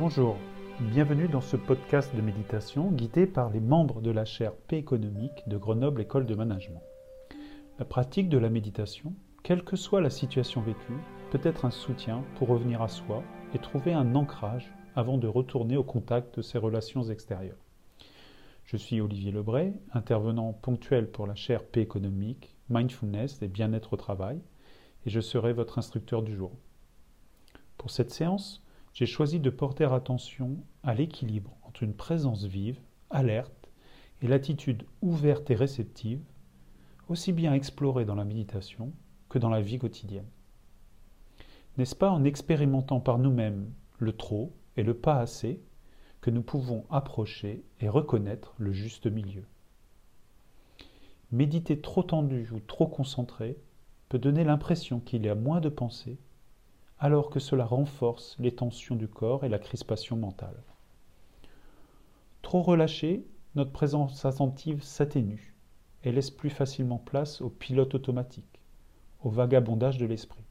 Bonjour, bienvenue dans ce podcast de méditation guidé par les membres de la chaire P économique de Grenoble École de Management. La pratique de la méditation, quelle que soit la situation vécue, peut être un soutien pour revenir à soi et trouver un ancrage avant de retourner au contact de ses relations extérieures. Je suis Olivier Lebray, intervenant ponctuel pour la chaire P économique, mindfulness et bien-être au travail, et je serai votre instructeur du jour. Pour cette séance, j'ai choisi de porter attention à l'équilibre entre une présence vive, alerte, et l'attitude ouverte et réceptive, aussi bien explorée dans la méditation que dans la vie quotidienne. N'est-ce pas en expérimentant par nous-mêmes le trop et le pas assez que nous pouvons approcher et reconnaître le juste milieu? Méditer trop tendu ou trop concentré peut donner l'impression qu'il y a moins de pensées alors que cela renforce les tensions du corps et la crispation mentale. Trop relâché, notre présence attentive s'atténue et laisse plus facilement place au pilote automatique, au vagabondage de l'esprit.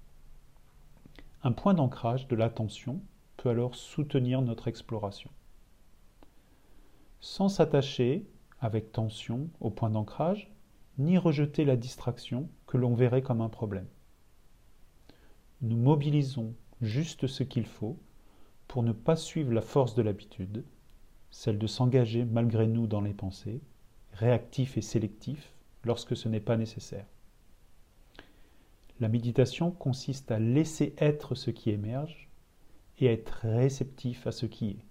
Un point d'ancrage de l'attention peut alors soutenir notre exploration. Sans s'attacher avec tension au point d'ancrage, ni rejeter la distraction que l'on verrait comme un problème nous mobilisons juste ce qu'il faut pour ne pas suivre la force de l'habitude, celle de s'engager malgré nous dans les pensées, réactif et sélectif lorsque ce n'est pas nécessaire. La méditation consiste à laisser être ce qui émerge et à être réceptif à ce qui est.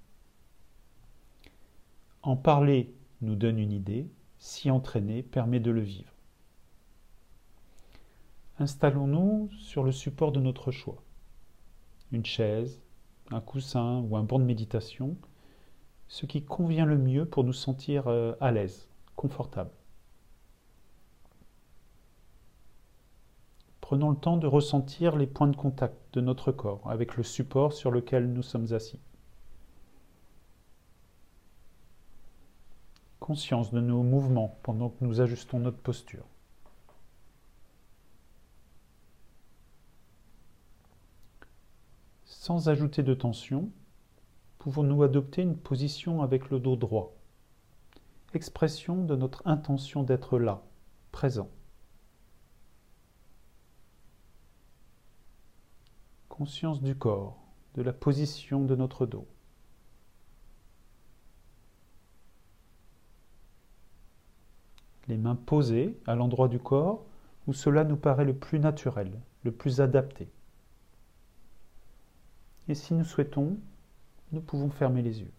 En parler nous donne une idée, s'y entraîner permet de le vivre. Installons-nous sur le support de notre choix. Une chaise, un coussin ou un banc de méditation, ce qui convient le mieux pour nous sentir euh, à l'aise, confortable. Prenons le temps de ressentir les points de contact de notre corps avec le support sur lequel nous sommes assis. Conscience de nos mouvements pendant que nous ajustons notre posture. Sans ajouter de tension, pouvons-nous adopter une position avec le dos droit? Expression de notre intention d'être là, présent. Conscience du corps, de la position de notre dos. Les mains posées à l'endroit du corps où cela nous paraît le plus naturel, le plus adapté. Et si nous souhaitons, nous pouvons fermer les yeux.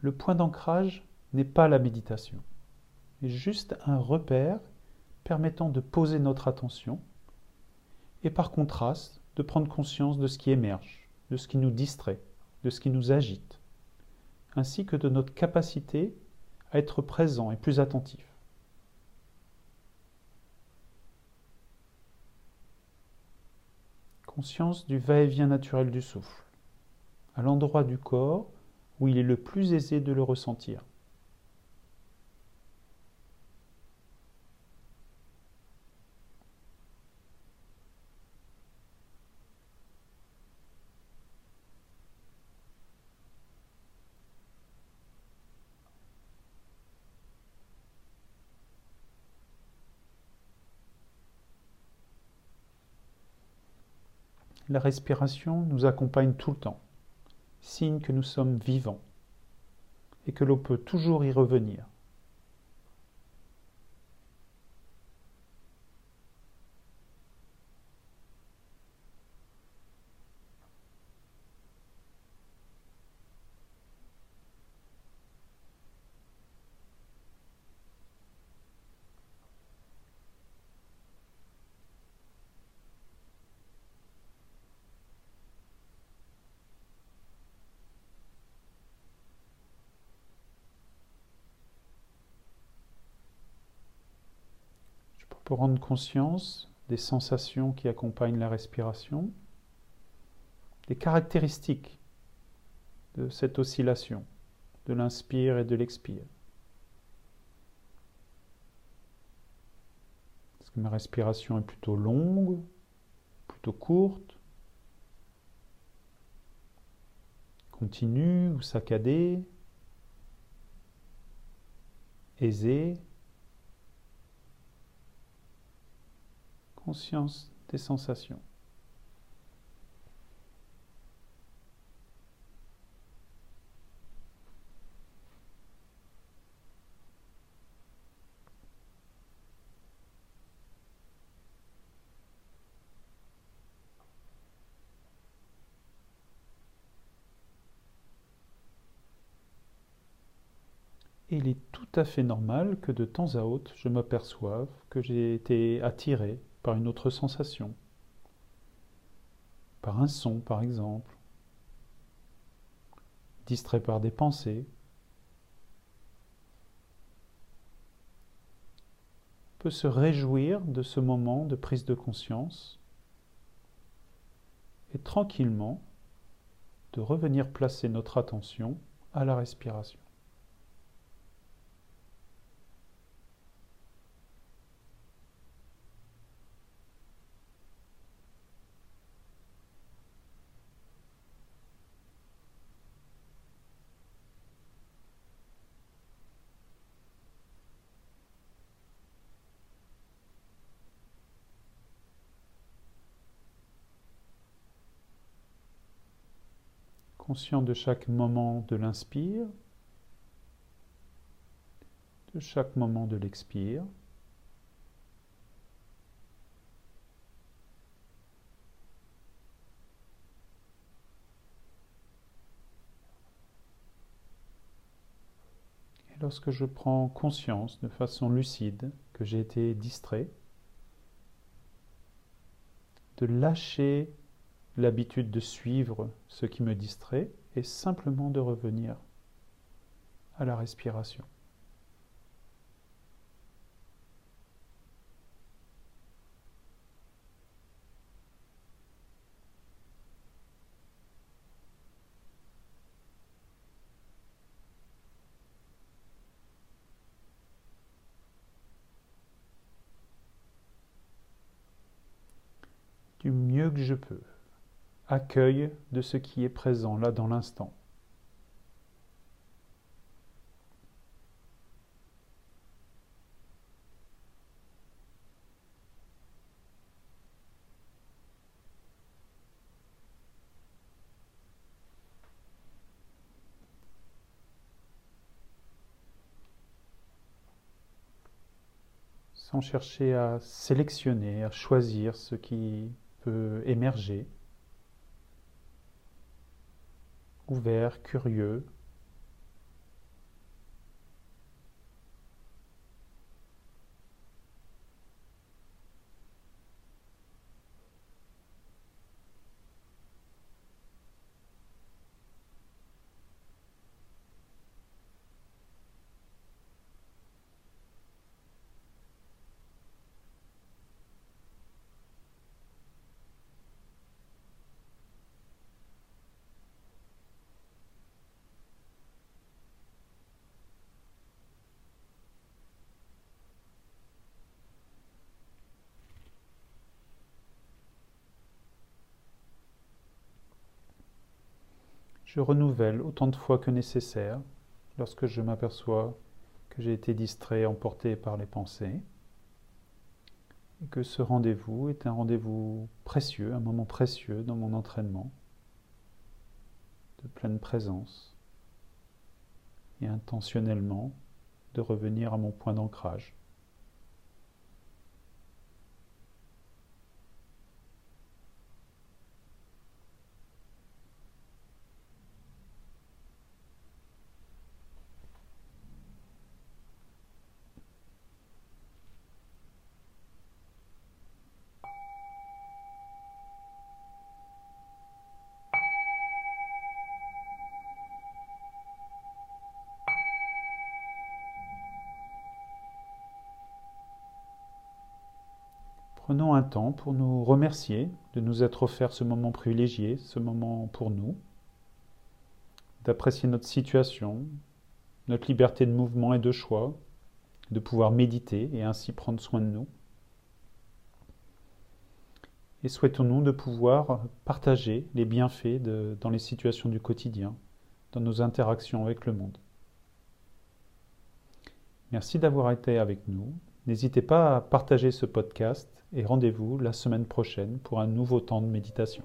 Le point d'ancrage n'est pas la méditation, mais juste un repère permettant de poser notre attention et par contraste de prendre conscience de ce qui émerge, de ce qui nous distrait, de ce qui nous agite, ainsi que de notre capacité à être présent et plus attentif. Conscience du va-et-vient naturel du souffle, à l'endroit du corps où il est le plus aisé de le ressentir. La respiration nous accompagne tout le temps, signe que nous sommes vivants et que l'on peut toujours y revenir. Pour rendre conscience des sensations qui accompagnent la respiration, des caractéristiques de cette oscillation, de l'inspire et de l'expire. Est-ce que ma respiration est plutôt longue plutôt courte, continue ou saccadée, aisée, conscience des sensations. Il est tout à fait normal que de temps à autre, je m'aperçoive que j'ai été attiré une autre sensation, par un son par exemple, distrait par des pensées. Peut se réjouir de ce moment de prise de conscience et tranquillement de revenir placer notre attention à la respiration. Conscient de chaque moment de l'inspire, de chaque moment de l'expire. Et lorsque je prends conscience de façon lucide que j'ai été distrait, de lâcher l'habitude de suivre ce qui me distrait et simplement de revenir à la respiration. du mieux que je peux accueil de ce qui est présent là dans l'instant. sans chercher à sélectionner, à choisir ce qui peut émerger. Ouvert, curieux, Je renouvelle autant de fois que nécessaire lorsque je m'aperçois que j'ai été distrait, emporté par les pensées, et que ce rendez-vous est un rendez-vous précieux, un moment précieux dans mon entraînement de pleine présence, et intentionnellement de revenir à mon point d'ancrage. Prenons un temps pour nous remercier de nous être offert ce moment privilégié, ce moment pour nous, d'apprécier notre situation, notre liberté de mouvement et de choix, de pouvoir méditer et ainsi prendre soin de nous. Et souhaitons-nous de pouvoir partager les bienfaits dans les situations du quotidien, dans nos interactions avec le monde. Merci d'avoir été avec nous. N'hésitez pas à partager ce podcast et rendez-vous la semaine prochaine pour un nouveau temps de méditation.